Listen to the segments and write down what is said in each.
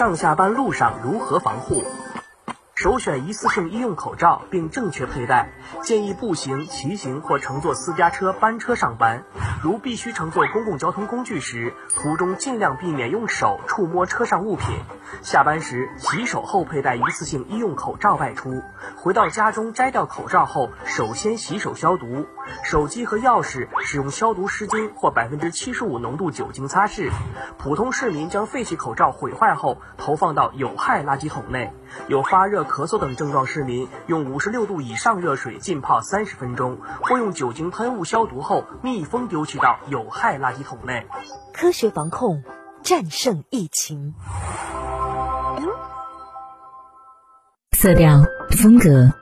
上下班路上如何防护？首选一次性医用口罩，并正确佩戴。建议步行、骑行或乘坐私家车、班车上班。如必须乘坐公共交通工具时，途中尽量避免用手触摸车上物品。下班时洗手后佩戴一次性医用口罩外出。回到家中摘掉口罩后，首先洗手消毒。手机和钥匙使用消毒湿巾或百分之七十五浓度酒精擦拭。普通市民将废弃口罩毁坏后投放到有害垃圾桶内。有发热、咳嗽等症状市民，用五十六度以上热水浸泡三十分钟，或用酒精喷雾消毒后密封丢弃到有害垃圾桶内。科学防控，战胜疫情。色调、风格，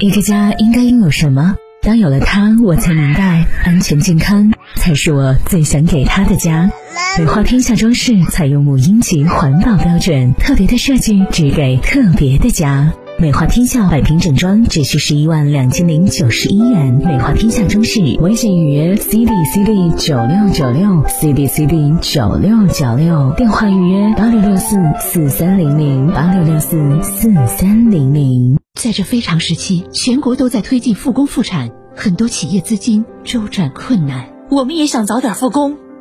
一个家应该拥有什么？当有了它，我才明白，安全健康才是我最想给他的家。美化天下装饰采用母婴级环保标准，特别的设计只给特别的家。美化天下百平整装只需十一万两千零九十一元。美化天下装饰微信预约 C D C D 九六九六 C D C D 九六九六，电话预约八六六四四三零零八六六四四三零零。在这非常时期，全国都在推进复工复产，很多企业资金周转困难。我们也想早点复工，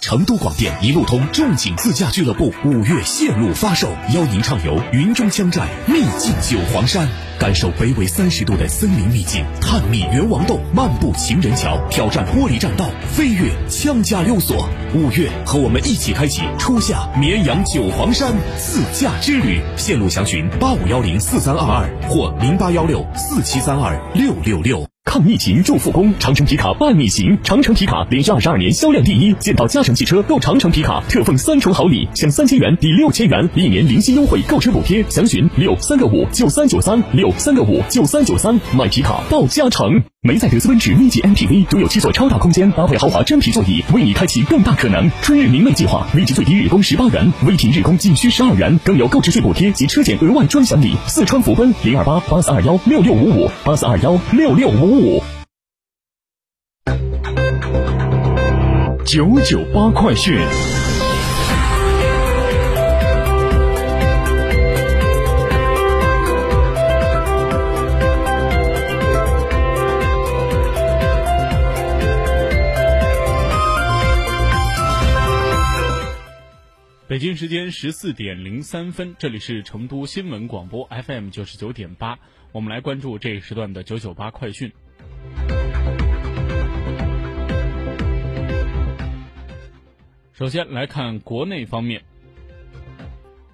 成都广电一路通众景自驾俱乐部五月线路发售，邀您畅游云中羌寨，秘境九黄山。感受北纬三十度的森林秘境，探秘猿王洞，漫步情人桥，挑战玻璃栈道，飞越羌家溜索。五月，和我们一起开启初夏绵阳九黄山自驾之旅。线路详询八五幺零四三二二或零八幺六四七三二六六六。抗疫情助复工，长城皮卡伴你行。长城皮卡连续二十二年销量第一，见到嘉诚汽车购长城皮卡特奉三重好礼，享三千元抵六千元，一年零息优惠购车补贴。详询六三个五九三九三六三个五九三九三，买皮卡到嘉诚。梅赛德斯奔驰 V 级 MPV 独有七座超大空间，搭配豪华真皮座椅，为你开启更大可能。春日明媚计划，立即最低日供十八元，微停日供仅需十二元，更有购置税补贴及车险额外专享礼。四川福奔零二八八四二幺六六五五八四二幺六六五五。九九八快讯。北京时间十四点零三分，这里是成都新闻广播 FM 九十九点八，我们来关注这一时段的九九八快讯。首先来看国内方面，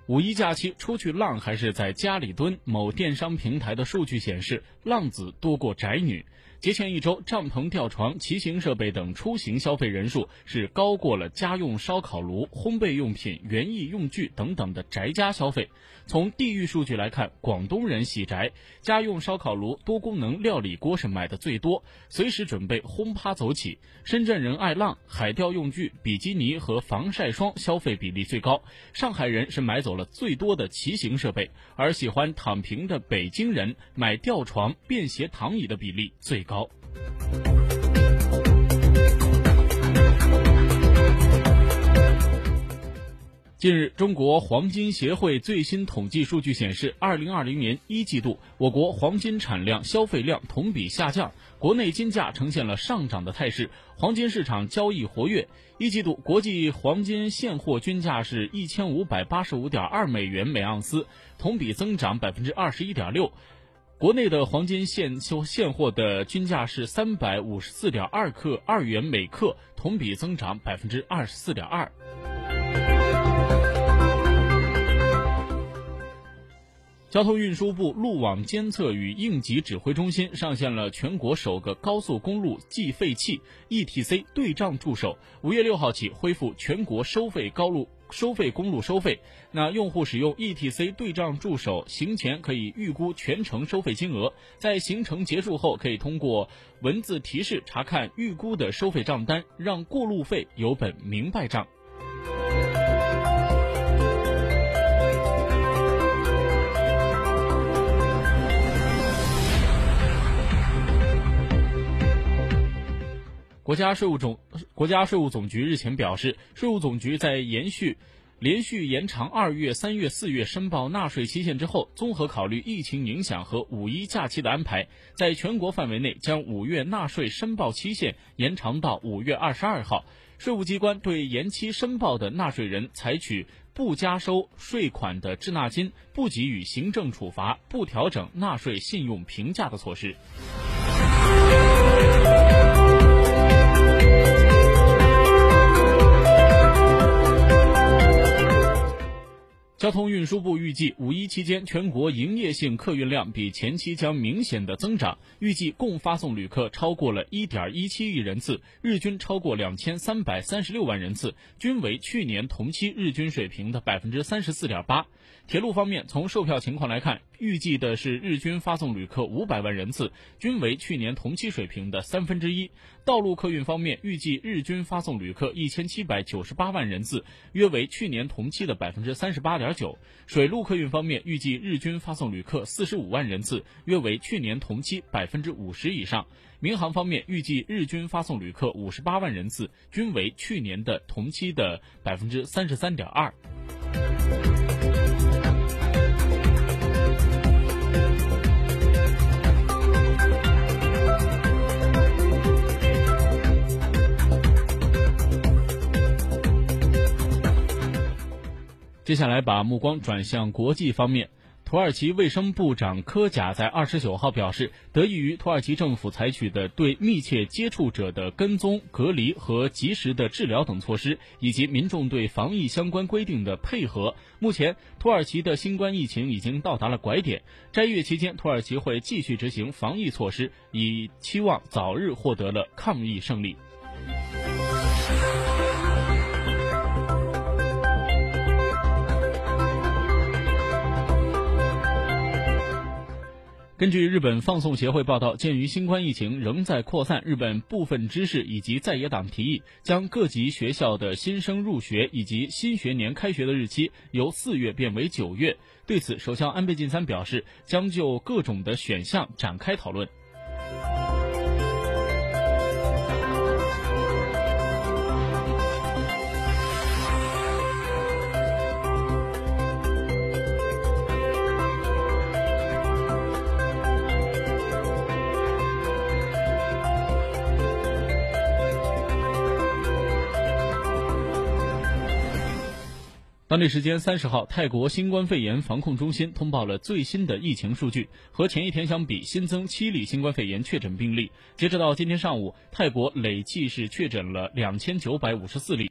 五一假期出去浪还是在家里蹲？某电商平台的数据显示，浪子多过宅女。节前一周，帐篷、吊床、骑行设备等出行消费人数是高过了家用烧烤炉、烘焙用品、园艺用具等等的宅家消费。从地域数据来看，广东人喜宅，家用烧烤炉、多功能料理锅是买的最多，随时准备轰趴走起。深圳人爱浪，海钓用具、比基尼和防晒霜消费比例最高。上海人是买走了最多的骑行设备，而喜欢躺平的北京人买吊床、便携躺椅的比例最高。近日，中国黄金协会最新统计数据显示，二零二零年一季度，我国黄金产量、消费量同比下降，国内金价呈现了上涨的态势，黄金市场交易活跃。一季度国际黄金现货均价是一千五百八十五点二美元每盎司，同比增长百分之二十一点六。国内的黄金现现现货的均价是三百五十四点二克二元每克，同比增长百分之二十四点二。交通运输部路网监测与应急指挥中心上线了全国首个高速公路计费器 ETC 对账助手，五月六号起恢复全国收费高路收费公路收费。那用户使用 ETC 对账助手行前可以预估全程收费金额，在行程结束后可以通过文字提示查看预估的收费账单，让过路费有本明白账。国家税务总国家税务总局日前表示，税务总局在延续连续延长二月、三月、四月申报纳税期限之后，综合考虑疫情影响和五一假期的安排，在全国范围内将五月纳税申报期限延长到五月二十二号。税务机关对延期申报的纳税人采取不加收税款的滞纳金、不给予行政处罚、不调整纳税信用评价的措施。交通运输部预计，五一期间全国营业性客运量比前期将明显的增长，预计共发送旅客超过了一点一七亿人次，日均超过两千三百三十六万人次，均为去年同期日均水平的百分之三十四点八。铁路方面，从售票情况来看，预计的是日均发送旅客五百万人次，均为去年同期水平的三分之一。道路客运方面，预计日均发送旅客一千七百九十八万人次，约为去年同期的百分之三十八点九。水路客运方面，预计日均发送旅客四十五万人次，约为去年同期百分之五十以上。民航方面，预计日均发送旅客五十八万人次，均为去年的同期的百分之三十三点二。接下来把目光转向国际方面，土耳其卫生部长科贾在二十九号表示，得益于土耳其政府采取的对密切接触者的跟踪、隔离和及时的治疗等措施，以及民众对防疫相关规定的配合，目前土耳其的新冠疫情已经到达了拐点。斋月期间，土耳其会继续执行防疫措施，以期望早日获得了抗疫胜利。根据日本放送协会报道，鉴于新冠疫情仍在扩散，日本部分知识以及在野党提议将各级学校的新生入学以及新学年开学的日期由四月变为九月。对此，首相安倍晋三表示，将就各种的选项展开讨论。当地时间三十号，泰国新冠肺炎防控中心通报了最新的疫情数据，和前一天相比，新增七例新冠肺炎确诊病例。截止到今天上午，泰国累计是确诊了两千九百五十四例。